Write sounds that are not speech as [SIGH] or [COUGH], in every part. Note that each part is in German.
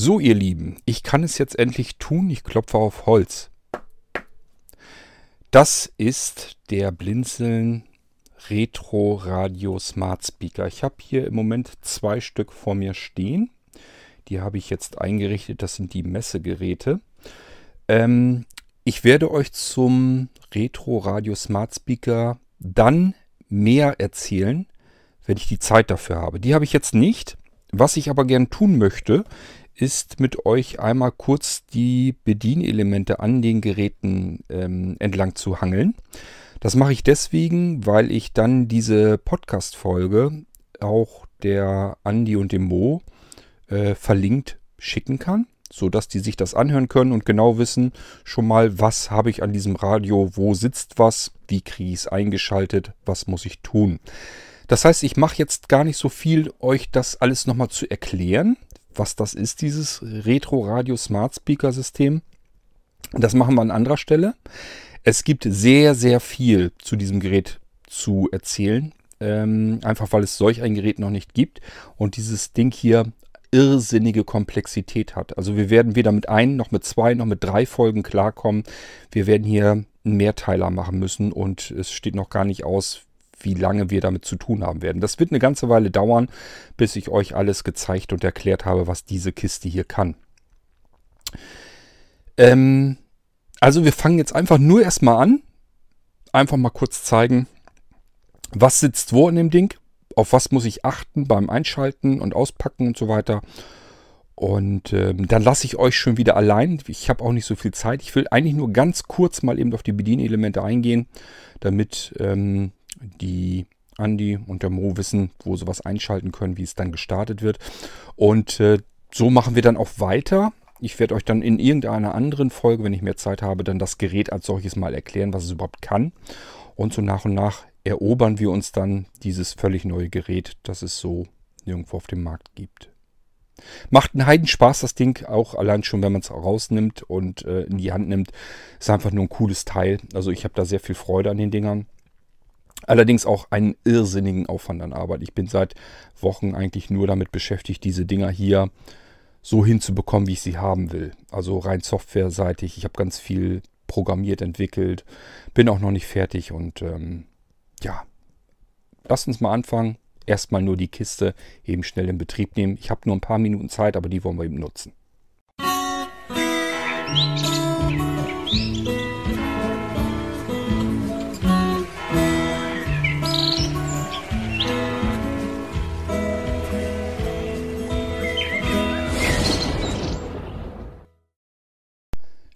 So, ihr Lieben, ich kann es jetzt endlich tun. Ich klopfe auf Holz. Das ist der Blinzeln Retro Radio Smart Speaker. Ich habe hier im Moment zwei Stück vor mir stehen. Die habe ich jetzt eingerichtet. Das sind die Messegeräte. Ähm, ich werde euch zum Retro Radio Smart Speaker dann mehr erzählen, wenn ich die Zeit dafür habe. Die habe ich jetzt nicht. Was ich aber gern tun möchte, ist mit euch einmal kurz die Bedienelemente an den Geräten ähm, entlang zu hangeln. Das mache ich deswegen, weil ich dann diese Podcast-Folge auch der Andi und dem Mo äh, verlinkt schicken kann, sodass die sich das anhören können und genau wissen schon mal, was habe ich an diesem Radio, wo sitzt was, wie kriege ich es eingeschaltet, was muss ich tun. Das heißt, ich mache jetzt gar nicht so viel, euch das alles nochmal zu erklären, was das ist, dieses Retro Radio Smart Speaker System. Das machen wir an anderer Stelle. Es gibt sehr, sehr viel zu diesem Gerät zu erzählen. Ähm, einfach weil es solch ein Gerät noch nicht gibt und dieses Ding hier irrsinnige Komplexität hat. Also wir werden weder mit ein, noch mit zwei, noch mit drei Folgen klarkommen. Wir werden hier einen Mehrteiler machen müssen und es steht noch gar nicht aus, wie lange wir damit zu tun haben werden. Das wird eine ganze Weile dauern, bis ich euch alles gezeigt und erklärt habe, was diese Kiste hier kann. Ähm, also wir fangen jetzt einfach nur erstmal an. Einfach mal kurz zeigen, was sitzt wo in dem Ding, auf was muss ich achten beim Einschalten und Auspacken und so weiter. Und ähm, dann lasse ich euch schon wieder allein. Ich habe auch nicht so viel Zeit. Ich will eigentlich nur ganz kurz mal eben auf die Bedienelemente eingehen, damit ähm, die Andi und der Mo wissen, wo sie was einschalten können, wie es dann gestartet wird. Und äh, so machen wir dann auch weiter. Ich werde euch dann in irgendeiner anderen Folge, wenn ich mehr Zeit habe, dann das Gerät als solches mal erklären, was es überhaupt kann. Und so nach und nach erobern wir uns dann dieses völlig neue Gerät, das es so nirgendwo auf dem Markt gibt. Macht einen Heidenspaß, das Ding, auch allein schon, wenn man es rausnimmt und äh, in die Hand nimmt. Ist einfach nur ein cooles Teil. Also ich habe da sehr viel Freude an den Dingern. Allerdings auch einen irrsinnigen Aufwand an Arbeit. Ich bin seit Wochen eigentlich nur damit beschäftigt, diese Dinger hier so hinzubekommen, wie ich sie haben will. Also rein softwareseitig. Ich habe ganz viel programmiert, entwickelt, bin auch noch nicht fertig und ähm, ja, lasst uns mal anfangen. Erstmal nur die Kiste eben schnell in Betrieb nehmen. Ich habe nur ein paar Minuten Zeit, aber die wollen wir eben nutzen. Musik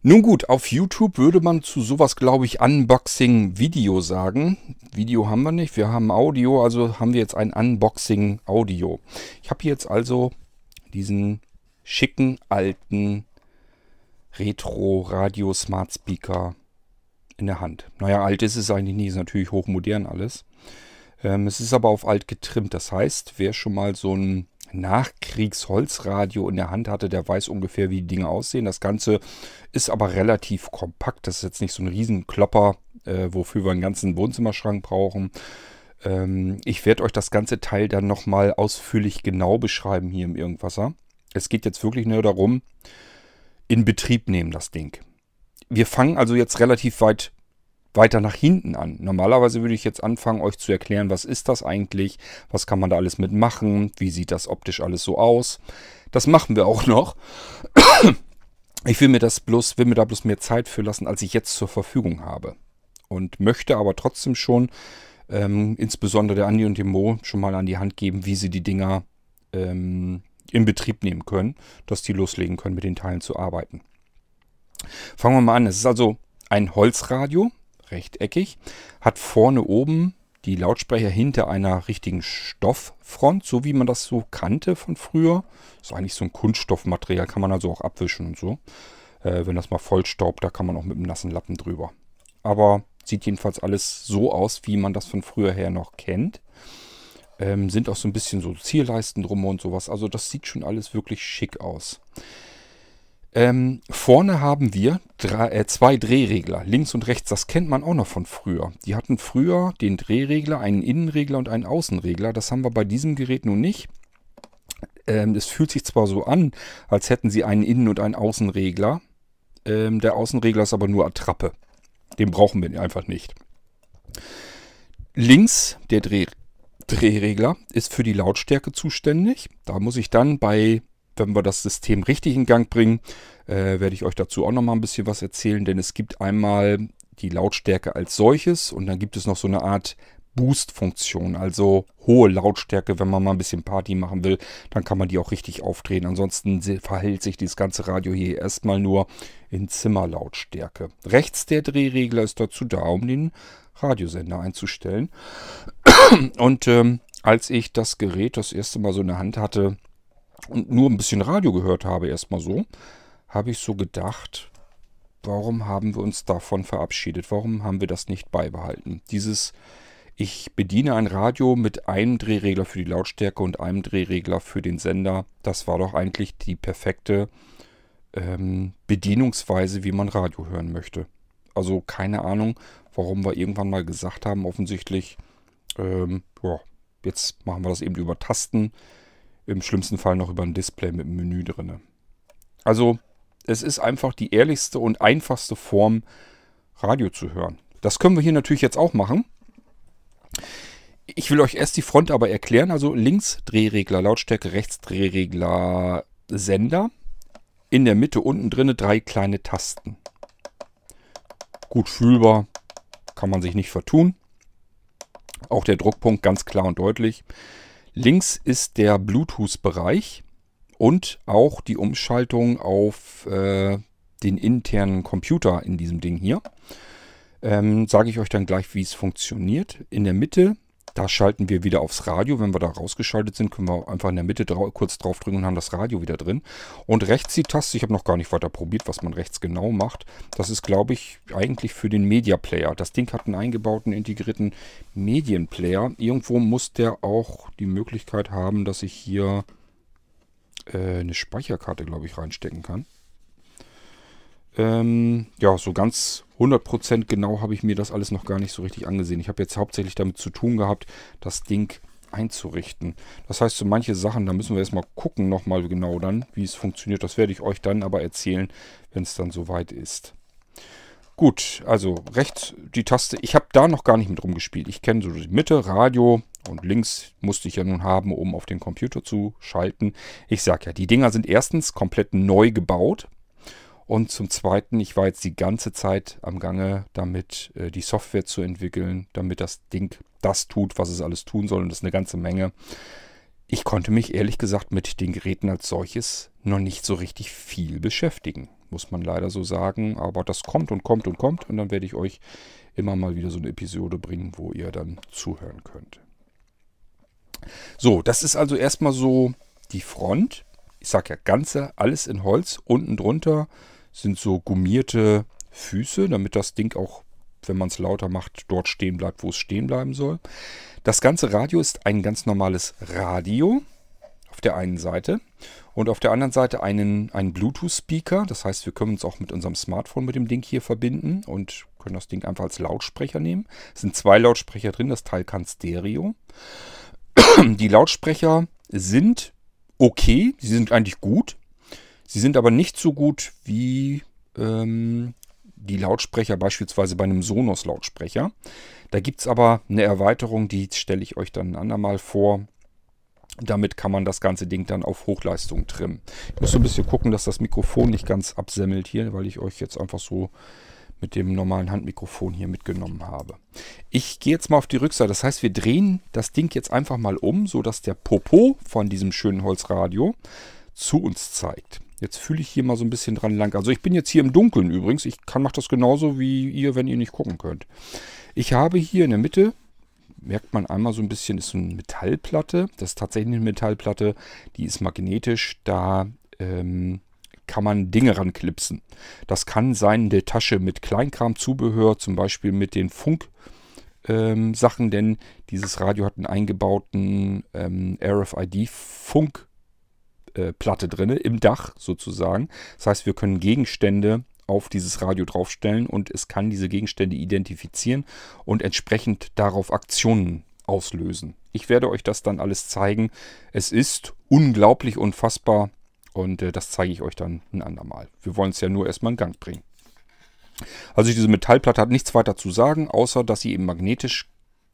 Nun gut, auf YouTube würde man zu sowas, glaube ich, Unboxing-Video sagen. Video haben wir nicht, wir haben Audio, also haben wir jetzt ein Unboxing-Audio. Ich habe hier jetzt also diesen schicken alten Retro-Radio Smart Speaker in der Hand. Naja, alt ist es eigentlich nicht, ist natürlich hochmodern alles. Ähm, es ist aber auf alt getrimmt, das heißt, wer schon mal so ein Nachkriegsholzradio in der Hand hatte, der weiß ungefähr, wie die Dinge aussehen. Das Ganze ist aber relativ kompakt. Das ist jetzt nicht so ein Riesenklopper, äh, wofür wir einen ganzen Wohnzimmerschrank brauchen. Ähm, ich werde euch das ganze Teil dann nochmal ausführlich genau beschreiben hier im Irgendwasser. Es geht jetzt wirklich nur darum, in Betrieb nehmen das Ding. Wir fangen also jetzt relativ weit weiter nach hinten an. Normalerweise würde ich jetzt anfangen, euch zu erklären, was ist das eigentlich, was kann man da alles mitmachen, wie sieht das optisch alles so aus. Das machen wir auch noch. [COUGHS] Ich will mir das bloß, will mir da bloß mehr Zeit für lassen, als ich jetzt zur Verfügung habe. Und möchte aber trotzdem schon, ähm, insbesondere der Andi und dem Mo, schon mal an die Hand geben, wie sie die Dinger ähm, in Betrieb nehmen können, dass die loslegen können, mit den Teilen zu arbeiten. Fangen wir mal an. Es ist also ein Holzradio, rechteckig, hat vorne oben die Lautsprecher hinter einer richtigen Stofffront, so wie man das so kannte von früher. ist eigentlich so ein Kunststoffmaterial, kann man also auch abwischen und so. Äh, wenn das mal vollstaubt, da kann man auch mit einem nassen Lappen drüber. Aber sieht jedenfalls alles so aus, wie man das von früher her noch kennt. Ähm, sind auch so ein bisschen so Zierleisten drum und sowas. Also das sieht schon alles wirklich schick aus. Ähm, vorne haben wir drei, äh, zwei Drehregler, links und rechts. Das kennt man auch noch von früher. Die hatten früher den Drehregler, einen Innenregler und einen Außenregler. Das haben wir bei diesem Gerät nun nicht. Ähm, es fühlt sich zwar so an, als hätten sie einen Innen- und einen Außenregler. Ähm, der Außenregler ist aber nur Attrappe. Den brauchen wir einfach nicht. Links der Dreh Drehregler ist für die Lautstärke zuständig. Da muss ich dann bei, wenn wir das System richtig in Gang bringen, äh, werde ich euch dazu auch nochmal ein bisschen was erzählen, denn es gibt einmal die Lautstärke als solches und dann gibt es noch so eine Art Boost-Funktion, also hohe Lautstärke, wenn man mal ein bisschen Party machen will, dann kann man die auch richtig aufdrehen. Ansonsten verhält sich dieses ganze Radio hier erstmal nur in Zimmerlautstärke. Rechts der Drehregler ist dazu da, um den Radiosender einzustellen. Und ähm, als ich das Gerät das erste Mal so in der Hand hatte und nur ein bisschen Radio gehört habe, erstmal so, habe ich so gedacht, warum haben wir uns davon verabschiedet? Warum haben wir das nicht beibehalten? Dieses, ich bediene ein Radio mit einem Drehregler für die Lautstärke und einem Drehregler für den Sender, das war doch eigentlich die perfekte ähm, Bedienungsweise, wie man Radio hören möchte. Also keine Ahnung, warum wir irgendwann mal gesagt haben, offensichtlich, ähm, ja, jetzt machen wir das eben über Tasten, im schlimmsten Fall noch über ein Display mit einem Menü drin. Also es ist einfach die ehrlichste und einfachste Form, Radio zu hören. Das können wir hier natürlich jetzt auch machen. Ich will euch erst die Front aber erklären. Also links Drehregler Lautstärke, rechts Drehregler Sender. In der Mitte unten drin drei kleine Tasten. Gut fühlbar, kann man sich nicht vertun. Auch der Druckpunkt ganz klar und deutlich. Links ist der Bluetooth-Bereich und auch die Umschaltung auf äh, den internen Computer in diesem Ding hier. Ähm, Sage ich euch dann gleich, wie es funktioniert. In der Mitte da schalten wir wieder aufs Radio. Wenn wir da rausgeschaltet sind, können wir einfach in der Mitte drau kurz draufdrücken und haben das Radio wieder drin. Und rechts die Taste, ich habe noch gar nicht weiter probiert, was man rechts genau macht. Das ist, glaube ich, eigentlich für den Media Player. Das Ding hat einen eingebauten, integrierten Medienplayer. Irgendwo muss der auch die Möglichkeit haben, dass ich hier äh, eine Speicherkarte, glaube ich, reinstecken kann. Ähm, ja, so ganz 100% genau habe ich mir das alles noch gar nicht so richtig angesehen. Ich habe jetzt hauptsächlich damit zu tun gehabt, das Ding einzurichten. Das heißt, so manche Sachen, da müssen wir erstmal gucken nochmal genau dann, wie es funktioniert. Das werde ich euch dann aber erzählen, wenn es dann soweit ist. Gut, also rechts die Taste. Ich habe da noch gar nicht mit rumgespielt. Ich kenne so die Mitte, Radio und links musste ich ja nun haben, um auf den Computer zu schalten. Ich sage ja, die Dinger sind erstens komplett neu gebaut. Und zum Zweiten, ich war jetzt die ganze Zeit am Gange, damit äh, die Software zu entwickeln, damit das Ding das tut, was es alles tun soll. Und das ist eine ganze Menge. Ich konnte mich ehrlich gesagt mit den Geräten als solches noch nicht so richtig viel beschäftigen. Muss man leider so sagen. Aber das kommt und kommt und kommt. Und dann werde ich euch immer mal wieder so eine Episode bringen, wo ihr dann zuhören könnt. So, das ist also erstmal so die Front. Ich sage ja ganze, alles in Holz. Unten drunter sind so gummierte Füße, damit das Ding auch, wenn man es lauter macht, dort stehen bleibt, wo es stehen bleiben soll. Das ganze Radio ist ein ganz normales Radio auf der einen Seite und auf der anderen Seite einen, einen Bluetooth-Speaker. Das heißt, wir können uns auch mit unserem Smartphone mit dem Ding hier verbinden und können das Ding einfach als Lautsprecher nehmen. Es sind zwei Lautsprecher drin, das Teil kann Stereo. Die Lautsprecher sind okay, sie sind eigentlich gut. Sie sind aber nicht so gut wie ähm, die Lautsprecher beispielsweise bei einem Sonos-Lautsprecher. Da gibt es aber eine Erweiterung, die stelle ich euch dann ein andermal vor. Damit kann man das ganze Ding dann auf Hochleistung trimmen. Ich muss so ein bisschen gucken, dass das Mikrofon nicht ganz absemmelt hier, weil ich euch jetzt einfach so mit dem normalen Handmikrofon hier mitgenommen habe. Ich gehe jetzt mal auf die Rückseite. Das heißt, wir drehen das Ding jetzt einfach mal um, sodass der Popo von diesem schönen Holzradio zu uns zeigt. Jetzt fühle ich hier mal so ein bisschen dran lang. Also ich bin jetzt hier im Dunkeln übrigens. Ich kann mache das genauso wie ihr, wenn ihr nicht gucken könnt. Ich habe hier in der Mitte, merkt man einmal so ein bisschen, ist so eine Metallplatte. Das ist tatsächlich eine Metallplatte, die ist magnetisch. Da ähm, kann man Dinge ranklipsen. Das kann sein in der Tasche mit Kleinkram-Zubehör, zum Beispiel mit den Funk- ähm, Sachen, denn dieses Radio hat einen eingebauten ähm, RFID-Funk äh, Platte drin, im Dach sozusagen. Das heißt, wir können Gegenstände auf dieses Radio draufstellen und es kann diese Gegenstände identifizieren und entsprechend darauf Aktionen auslösen. Ich werde euch das dann alles zeigen. Es ist unglaublich unfassbar und äh, das zeige ich euch dann ein andermal. Wir wollen es ja nur erstmal in Gang bringen. Also diese Metallplatte hat nichts weiter zu sagen, außer dass sie eben magnetisch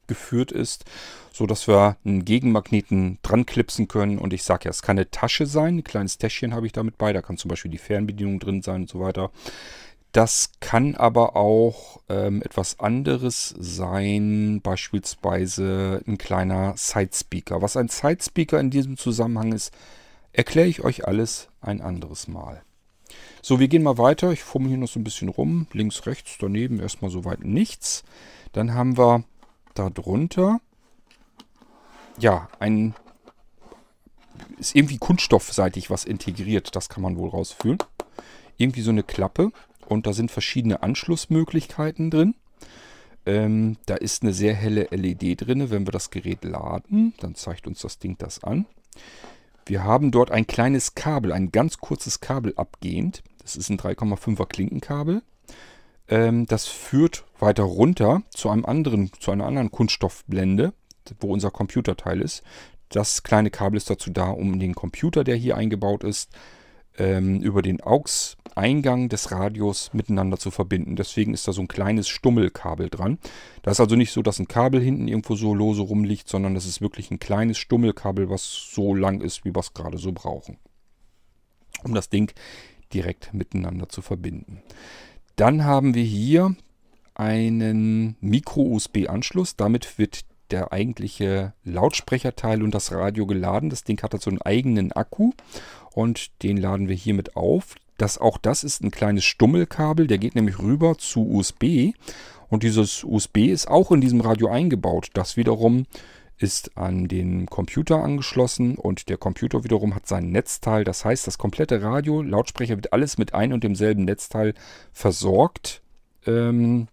geführt ist, so dass wir einen Gegenmagneten dran klipsen können. Und ich sage ja, es kann eine Tasche sein, ein kleines Täschchen habe ich damit bei, da kann zum Beispiel die Fernbedienung drin sein und so weiter. Das kann aber auch ähm, etwas anderes sein, beispielsweise ein kleiner Sidespeaker. Was ein Sidespeaker in diesem Zusammenhang ist, erkläre ich euch alles ein anderes Mal. So, wir gehen mal weiter. Ich fummel hier noch so ein bisschen rum. Links, rechts, daneben erstmal soweit nichts. Dann haben wir darunter, ja, ein, ist irgendwie kunststoffseitig was integriert. Das kann man wohl rausfühlen. Irgendwie so eine Klappe. Und da sind verschiedene Anschlussmöglichkeiten drin. Ähm, da ist eine sehr helle LED drin. Wenn wir das Gerät laden, dann zeigt uns das Ding das an. Wir haben dort ein kleines Kabel, ein ganz kurzes Kabel abgehend. Das ist ein 3,5er Klinkenkabel. Ähm, das führt weiter runter zu einem anderen, zu einer anderen Kunststoffblende, wo unser Computerteil ist. Das kleine Kabel ist dazu da, um den Computer, der hier eingebaut ist, ähm, über den AUX-Eingang des Radios miteinander zu verbinden. Deswegen ist da so ein kleines Stummelkabel dran. Da ist also nicht so, dass ein Kabel hinten irgendwo so lose rumliegt, sondern das ist wirklich ein kleines Stummelkabel, was so lang ist, wie wir es gerade so brauchen. Um das Ding direkt miteinander zu verbinden. Dann haben wir hier einen Micro-USB-Anschluss. Damit wird der eigentliche Lautsprecherteil und das Radio geladen. Das Ding hat also einen eigenen Akku und den laden wir hiermit auf. Das, auch das ist ein kleines Stummelkabel, der geht nämlich rüber zu USB und dieses USB ist auch in diesem Radio eingebaut. Das wiederum ist an den Computer angeschlossen und der Computer wiederum hat sein Netzteil. Das heißt, das komplette Radio, Lautsprecher wird alles mit ein und demselben Netzteil versorgt. Ähm,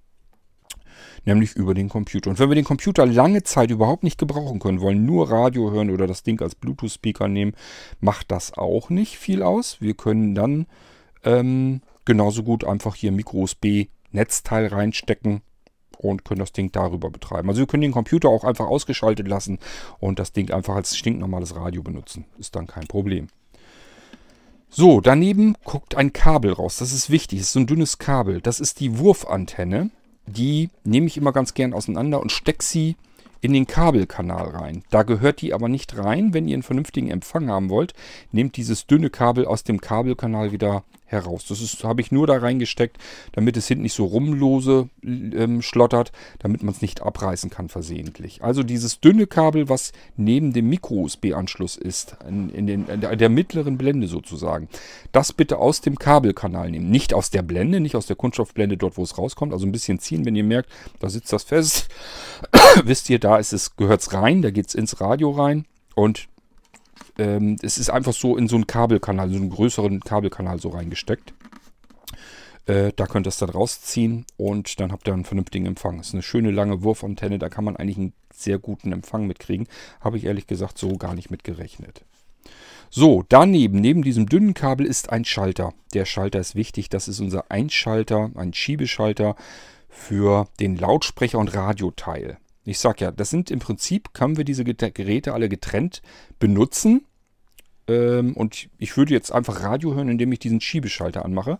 nämlich über den Computer. Und wenn wir den Computer lange Zeit überhaupt nicht gebrauchen können, wollen nur Radio hören oder das Ding als Bluetooth-Speaker nehmen, macht das auch nicht viel aus. Wir können dann ähm, genauso gut einfach hier Micro-USB-Netzteil reinstecken und können das Ding darüber betreiben. Also wir können den Computer auch einfach ausgeschaltet lassen und das Ding einfach als stinknormales Radio benutzen. Ist dann kein Problem. So, daneben guckt ein Kabel raus. Das ist wichtig. Das ist so ein dünnes Kabel. Das ist die Wurfantenne die nehme ich immer ganz gern auseinander und stecke sie in den Kabelkanal rein. Da gehört die aber nicht rein. Wenn ihr einen vernünftigen Empfang haben wollt, nehmt dieses dünne Kabel aus dem Kabelkanal wieder heraus. Das habe ich nur da reingesteckt, damit es hinten nicht so rumlose ähm, schlottert, damit man es nicht abreißen kann versehentlich. Also dieses dünne Kabel, was neben dem Micro-USB-Anschluss ist, in, in, den, in der, mittleren Blende sozusagen, das bitte aus dem Kabelkanal nehmen. Nicht aus der Blende, nicht aus der Kunststoffblende dort, wo es rauskommt. Also ein bisschen ziehen, wenn ihr merkt, da sitzt das fest. [COUGHS] Wisst ihr, da ist es, gehört es rein, da geht es ins Radio rein und ähm, es ist einfach so in so einen Kabelkanal, so einen größeren Kabelkanal so reingesteckt. Äh, da könnt ihr es dann rausziehen und dann habt ihr einen vernünftigen Empfang. Das ist eine schöne lange Wurfantenne, da kann man eigentlich einen sehr guten Empfang mitkriegen. Habe ich ehrlich gesagt so gar nicht mitgerechnet. So, daneben, neben diesem dünnen Kabel ist ein Schalter. Der Schalter ist wichtig, das ist unser Einschalter, ein Schiebeschalter für den Lautsprecher und Radioteil. Ich sag ja, das sind im Prinzip, können wir diese Geräte alle getrennt benutzen. Ähm, und ich würde jetzt einfach Radio hören, indem ich diesen Schiebeschalter anmache.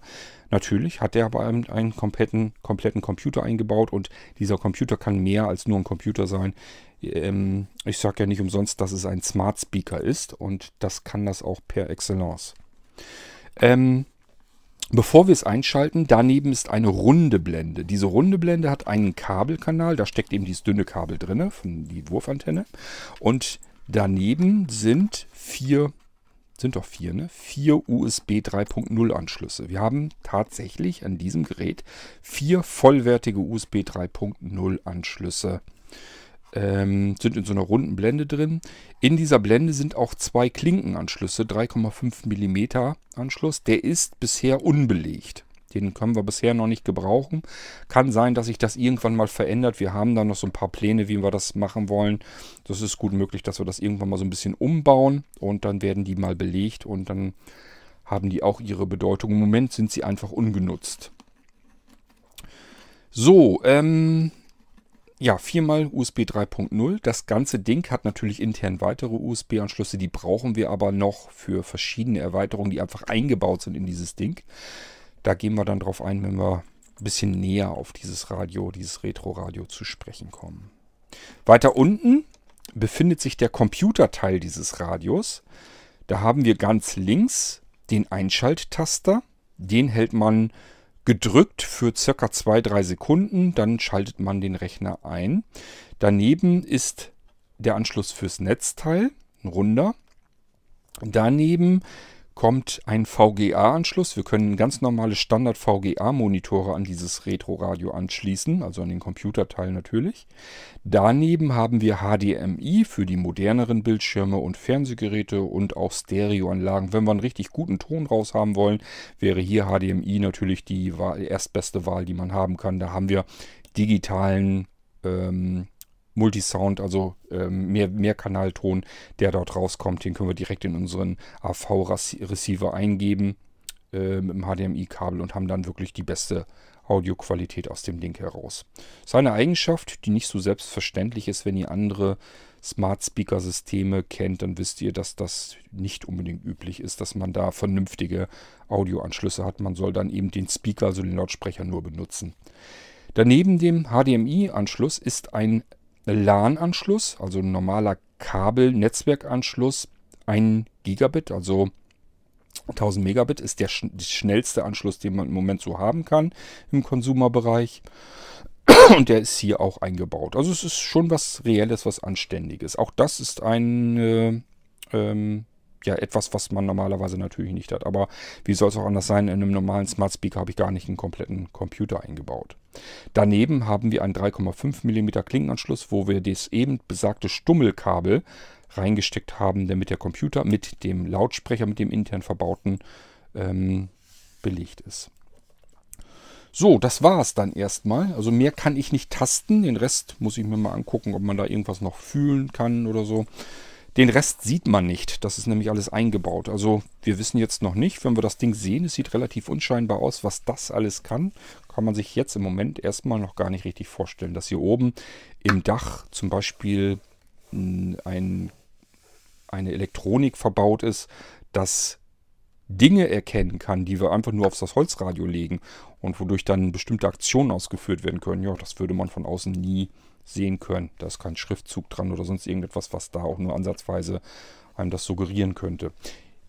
Natürlich hat der aber einen, kompletten, kompletten Computer eingebaut und dieser Computer kann mehr als nur ein Computer sein. Ähm, ich sage ja nicht umsonst, dass es ein Smart Speaker ist und das kann das auch per Excellence. Ähm, Bevor wir es einschalten, daneben ist eine runde Blende. Diese runde Blende hat einen Kabelkanal, da steckt eben dieses dünne Kabel drin, von die Wurfantenne. Und daneben sind vier, sind doch vier, ne? Vier USB 3.0 Anschlüsse. Wir haben tatsächlich an diesem Gerät vier vollwertige USB 3.0 Anschlüsse ähm, sind in so einer runden Blende drin. In dieser Blende sind auch zwei Klinkenanschlüsse, 3,5 mm Anschluss. Der ist bisher unbelegt. Den können wir bisher noch nicht gebrauchen. Kann sein, dass sich das irgendwann mal verändert. Wir haben da noch so ein paar Pläne, wie wir das machen wollen. Das ist gut möglich, dass wir das irgendwann mal so ein bisschen umbauen und dann werden die mal belegt und dann haben die auch ihre Bedeutung. Im Moment sind sie einfach ungenutzt. So, ähm, ja, viermal USB 3.0. Das ganze Ding hat natürlich intern weitere USB-Anschlüsse, die brauchen wir aber noch für verschiedene Erweiterungen, die einfach eingebaut sind in dieses Ding. Da gehen wir dann drauf ein, wenn wir ein bisschen näher auf dieses Radio, dieses Retro-Radio zu sprechen kommen. Weiter unten befindet sich der Computerteil dieses Radios. Da haben wir ganz links den Einschalttaster. Den hält man gedrückt für circa 2-3 Sekunden. Dann schaltet man den Rechner ein. Daneben ist der Anschluss fürs Netzteil, ein runder. Daneben kommt ein VGA-Anschluss. Wir können ganz normale Standard-VGA-Monitore an dieses Retro-Radio anschließen, also an den Computerteil natürlich. Daneben haben wir HDMI für die moderneren Bildschirme und Fernsehgeräte und auch Stereoanlagen. Wenn wir einen richtig guten Ton raus haben wollen, wäre hier HDMI natürlich die erstbeste Wahl, die man haben kann. Da haben wir digitalen ähm, Multisound, also ähm, mehr, Mehrkanalton, der dort rauskommt. Den können wir direkt in unseren AV-Receiver eingeben äh, mit dem HDMI-Kabel und haben dann wirklich die beste Audioqualität aus dem Ding heraus. Seine Eigenschaft, die nicht so selbstverständlich ist, wenn ihr andere Smart Speaker Systeme kennt, dann wisst ihr, dass das nicht unbedingt üblich ist, dass man da vernünftige Audioanschlüsse hat. Man soll dann eben den Speaker, also den Lautsprecher nur benutzen. Daneben dem HDMI-Anschluss ist ein LAN-Anschluss, also ein normaler Kabel-Netzwerkanschluss, 1 Gigabit, also 1000 Megabit ist der, sch schnellste Anschluss, den man im Moment so haben kann im Konsumerbereich. [CLEARS THROAT] Und der ist hier auch eingebaut. Also es ist schon was Reelles, was Anständiges. Auch das ist ein äh, ähm, ja etwas, was man normalerweise natürlich nicht hat. Aber wie soll es auch anders sein? In einem normalen Smart Speaker habe ich gar nicht einen kompletten Computer eingebaut. Daneben haben wir einen 3,5 mm Klinkenanschluss, wo wir das eben besagte Stummelkabel reingesteckt haben, damit der Computer mit dem Lautsprecher, mit dem intern verbauten, ähm, belegt ist. So, das war es dann erstmal. Also mehr kann ich nicht tasten. Den Rest muss ich mir mal angucken, ob man da irgendwas noch fühlen kann oder so. Den Rest sieht man nicht. Das ist nämlich alles eingebaut. Also wir wissen jetzt noch nicht, wenn wir das Ding sehen, es sieht relativ unscheinbar aus, was das alles kann. Kann man sich jetzt im Moment erstmal noch gar nicht richtig vorstellen, dass hier oben im Dach zum Beispiel ein, eine Elektronik verbaut ist, dass Dinge erkennen kann, die wir einfach nur auf das Holzradio legen und wodurch dann bestimmte Aktionen ausgeführt werden können. Ja, das würde man von außen nie sehen können. Da ist kein Schriftzug dran oder sonst irgendetwas, was da auch nur ansatzweise einem das suggerieren könnte.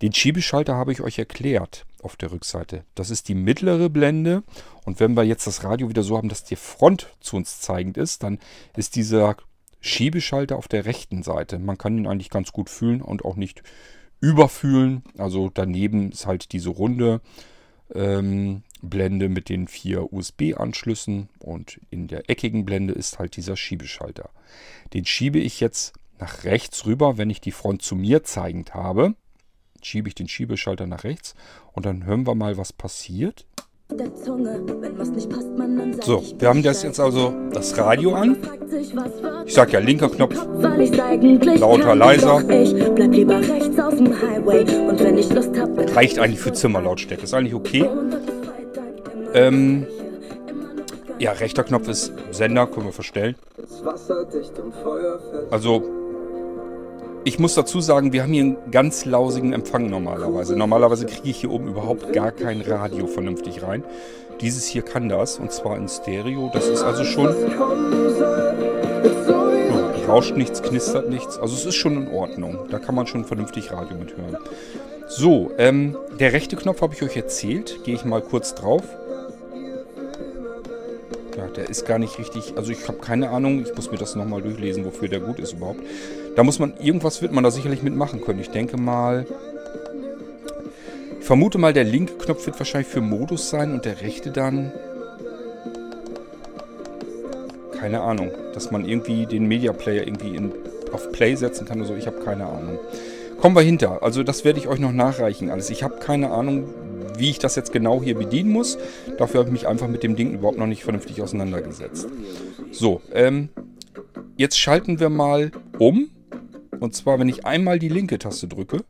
Den Schiebeschalter habe ich euch erklärt auf der Rückseite. Das ist die mittlere Blende. Und wenn wir jetzt das Radio wieder so haben, dass die Front zu uns zeigend ist, dann ist dieser Schiebeschalter auf der rechten Seite. Man kann ihn eigentlich ganz gut fühlen und auch nicht überfühlen. Also daneben ist halt diese runde ähm, Blende mit den vier USB-Anschlüssen und in der eckigen Blende ist halt dieser Schiebeschalter. Den schiebe ich jetzt nach rechts rüber, wenn ich die Front zu mir zeigend habe. Schiebe ich den Schiebeschalter nach rechts und dann hören wir mal, was passiert. So, wir haben das jetzt also das Radio an. Ich sag ja linker Knopf, lauter, leiser. Reicht eigentlich für Zimmerlautstärke, ist eigentlich okay. Ähm, ja, rechter Knopf ist Sender, können wir verstellen. Also, ich muss dazu sagen, wir haben hier einen ganz lausigen Empfang normalerweise. Normalerweise kriege ich hier oben überhaupt gar kein Radio vernünftig rein. Dieses hier kann das, und zwar in Stereo. Das ist also schon... Oh, rauscht nichts, knistert nichts. Also es ist schon in Ordnung. Da kann man schon vernünftig Radio mithören. So, ähm, der rechte Knopf habe ich euch erzählt. Gehe ich mal kurz drauf. Ja, der ist gar nicht richtig. Also ich habe keine Ahnung. Ich muss mir das nochmal durchlesen, wofür der gut ist überhaupt. Da muss man, irgendwas wird man da sicherlich mitmachen können. Ich denke mal. Ich vermute mal, der linke Knopf wird wahrscheinlich für Modus sein und der rechte dann. Keine Ahnung. Dass man irgendwie den Media Player irgendwie in, auf Play setzen kann oder so. Ich habe keine Ahnung. Kommen wir hinter. Also das werde ich euch noch nachreichen alles. Ich habe keine Ahnung, wie ich das jetzt genau hier bedienen muss. Dafür habe ich mich einfach mit dem Ding überhaupt noch nicht vernünftig auseinandergesetzt. So, ähm, jetzt schalten wir mal um. Und zwar, wenn ich einmal die linke Taste drücke,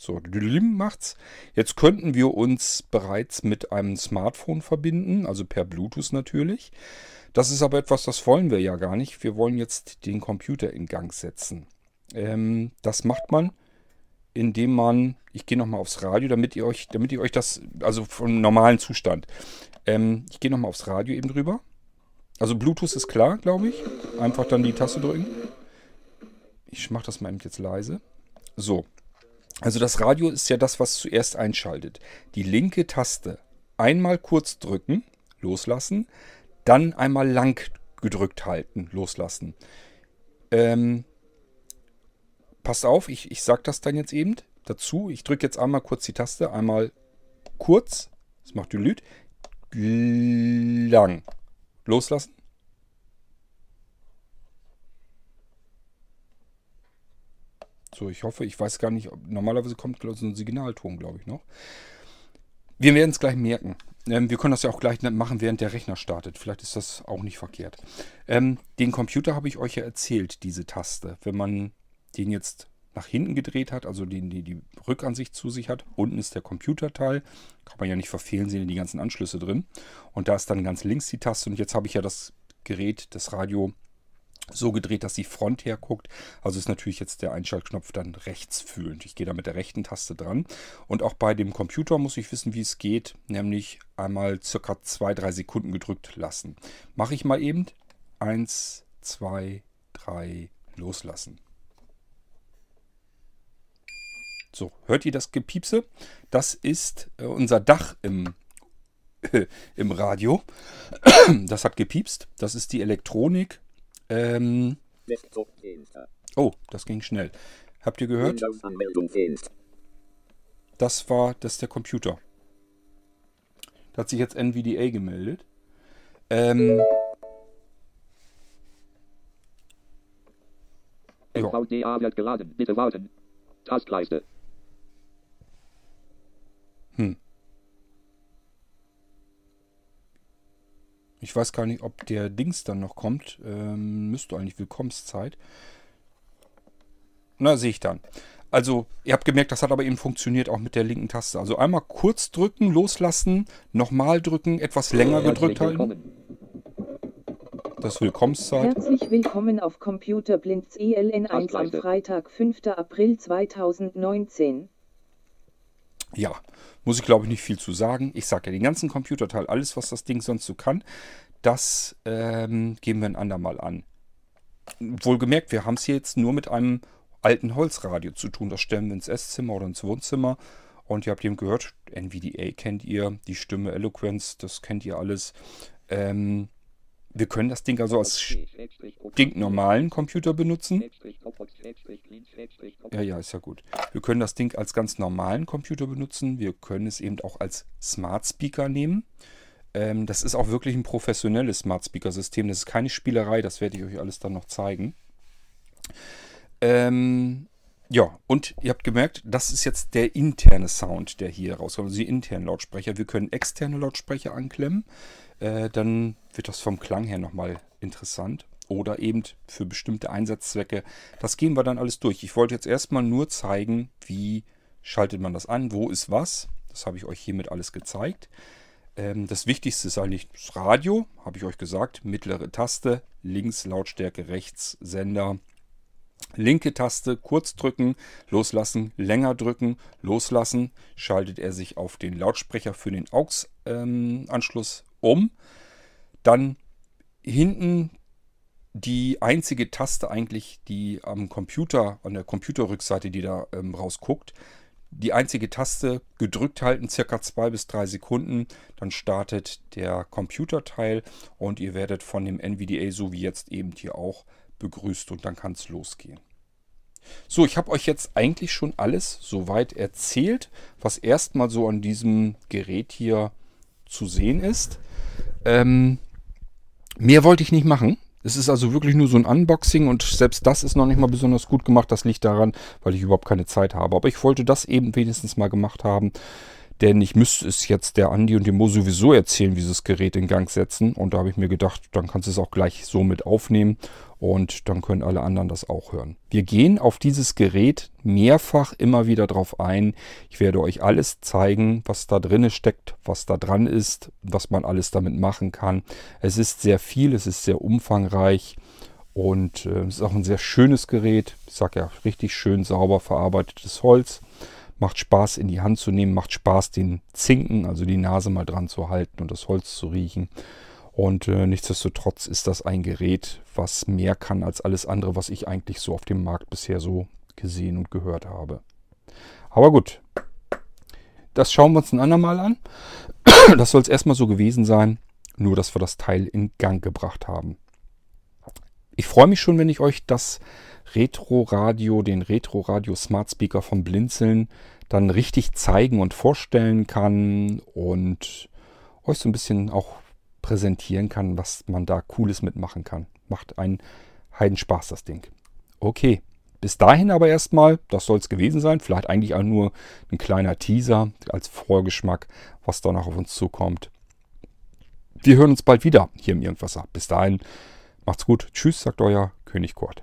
So, macht's. Jetzt könnten wir uns bereits mit einem Smartphone verbinden, also per Bluetooth natürlich. Das ist aber etwas, das wollen wir ja gar nicht. Wir wollen jetzt den Computer in Gang setzen. Ähm, das macht man, indem man, ich gehe nochmal aufs Radio, damit ihr euch, damit ihr euch das, also vom normalen Zustand. Ähm, ich gehe nochmal aufs Radio eben drüber. Also Bluetooth ist klar, glaube ich. Einfach dann die Taste drücken. Ich mache das mal eben jetzt leise. So. Also das Radio ist ja das, was zuerst einschaltet. Die linke Taste einmal kurz drücken, loslassen, dann einmal lang gedrückt halten, loslassen. Ähm, passt auf, ich, ich sage das dann jetzt eben dazu. Ich drücke jetzt einmal kurz die Taste, einmal kurz, das macht Lüt, lang. Loslassen. So, ich hoffe, ich weiß gar nicht, normalerweise kommt so ein Signalton, glaube ich, noch. Wir werden es gleich merken. Ähm, wir können das ja auch gleich machen, während der Rechner startet. Vielleicht ist das auch nicht verkehrt. Ähm, den Computer habe ich euch ja erzählt, diese Taste. Wenn man den jetzt nach hinten gedreht hat, also den, die, die Rückansicht zu sich hat. Unten ist der Computerteil. Kann man ja nicht verfehlen, sind die ganzen Anschlüsse drin. Und da ist dann ganz links die Taste. Und jetzt habe ich ja das Gerät, das Radio, so gedreht, dass die Front herguckt. Also ist natürlich jetzt der Einschaltknopf dann rechts fühlend. Ich gehe da mit der rechten Taste dran. Und auch bei dem Computer muss ich wissen, wie es geht. Nämlich einmal circa 2-3 Sekunden gedrückt lassen. Mache ich mal eben. 1, 2, 3, loslassen. So, hört ihr das Gepiepse? Das ist äh, unser Dach im, äh, [LAUGHS] im Radio. [CLEARS THROAT] das hat gepiepst. Das ist die Elektronik. Ähm, oh, das ging schnell. Habt ihr gehört? Das war, das ist der Computer. Da hat sich jetzt NVDA gemeldet. Ähm, NVDA wird geladen. Bitte warten. Tastleiste. Hm. Ich weiß gar nicht, ob der Dings dann noch kommt. Ähm, müsste eigentlich Willkommenszeit. Na, sehe ich dann. Also, ihr habt gemerkt, das hat aber eben funktioniert auch mit der linken Taste. Also einmal kurz drücken, loslassen, nochmal drücken, etwas länger gedrückt halten. Das Willkommenszeit. Herzlich willkommen auf Computer Blinds ELN1 am Freitag, 5. April 2019. Ja, muss ich glaube ich nicht viel zu sagen. Ich sage ja, den ganzen Computerteil, alles was das Ding sonst so kann, das ähm, geben wir ein andermal an. Wohlgemerkt, wir haben es hier jetzt nur mit einem alten Holzradio zu tun. Das stellen wir ins Esszimmer oder ins Wohnzimmer. Und ihr habt eben gehört, NVDA kennt ihr, die Stimme Eloquence, das kennt ihr alles. Ähm, wir können das Ding also als stinknormalen Computer benutzen. Ja, ja, ist ja gut. Wir können das Ding als ganz normalen Computer benutzen. Wir können es eben auch als Smart Speaker nehmen. Ähm, das ist auch wirklich ein professionelles Smart Speaker System. Das ist keine Spielerei, das werde ich euch alles dann noch zeigen. Ähm, ja, und ihr habt gemerkt, das ist jetzt der interne Sound, der hier rauskommt. Also die internen Lautsprecher. Wir können externe Lautsprecher anklemmen. Äh, dann wird das vom Klang her nochmal interessant. Oder eben für bestimmte Einsatzzwecke. Das gehen wir dann alles durch. Ich wollte jetzt erstmal nur zeigen, wie schaltet man das an, wo ist was. Das habe ich euch hiermit alles gezeigt. Ähm, das Wichtigste ist eigentlich das Radio, habe ich euch gesagt. Mittlere Taste, links Lautstärke, rechts Sender. Linke Taste kurz drücken, loslassen, länger drücken, loslassen. Schaltet er sich auf den Lautsprecher für den AUX-Anschluss ähm, um. Dann hinten die einzige Taste eigentlich, die am Computer, an der Computerrückseite, die da ähm, rausguckt, die einzige Taste gedrückt halten, circa zwei bis drei Sekunden, dann startet der Computerteil und ihr werdet von dem NVDA, so wie jetzt eben hier auch, begrüßt und dann kann es losgehen. So, ich habe euch jetzt eigentlich schon alles soweit erzählt, was erstmal so an diesem Gerät hier zu sehen ist. Ähm, mehr wollte ich nicht machen. Es ist also wirklich nur so ein Unboxing und selbst das ist noch nicht mal besonders gut gemacht. Das liegt daran, weil ich überhaupt keine Zeit habe. Aber ich wollte das eben wenigstens mal gemacht haben. Denn ich müsste es jetzt der Andi und dem Mo sowieso erzählen, wie sie das Gerät in Gang setzen. Und da habe ich mir gedacht, dann kannst du es auch gleich so mit aufnehmen und dann können alle anderen das auch hören. Wir gehen auf dieses Gerät mehrfach immer wieder drauf ein. Ich werde euch alles zeigen, was da drin steckt, was da dran ist, was man alles damit machen kann. Es ist sehr viel, es ist sehr umfangreich und äh, es ist auch ein sehr schönes Gerät. Ich sage ja, richtig schön sauber verarbeitetes Holz. Macht Spaß in die Hand zu nehmen, macht Spaß den Zinken, also die Nase mal dran zu halten und das Holz zu riechen. Und äh, nichtsdestotrotz ist das ein Gerät, was mehr kann als alles andere, was ich eigentlich so auf dem Markt bisher so gesehen und gehört habe. Aber gut, das schauen wir uns ein andermal an. [CLEARS THROAT] Das soll es erstmal so gewesen sein, nur dass wir das Teil in Gang gebracht haben. Ich freue mich schon, wenn ich euch das Retro-Radio, den Retro-Radio Smart Speaker vom Blinzeln dann richtig zeigen und vorstellen kann und euch so ein bisschen auch präsentieren kann, was man da Cooles mitmachen kann. Macht einen Heidenspaß, das Ding. Okay, bis dahin aber erstmal, das soll es gewesen sein. Vielleicht eigentlich auch nur ein kleiner Teaser als Vorgeschmack, was da noch auf uns zukommt. Wir hören uns bald wieder hier im Irgendwasser. Bis dahin, macht's gut. Tschüss, sagt euer König Kurt.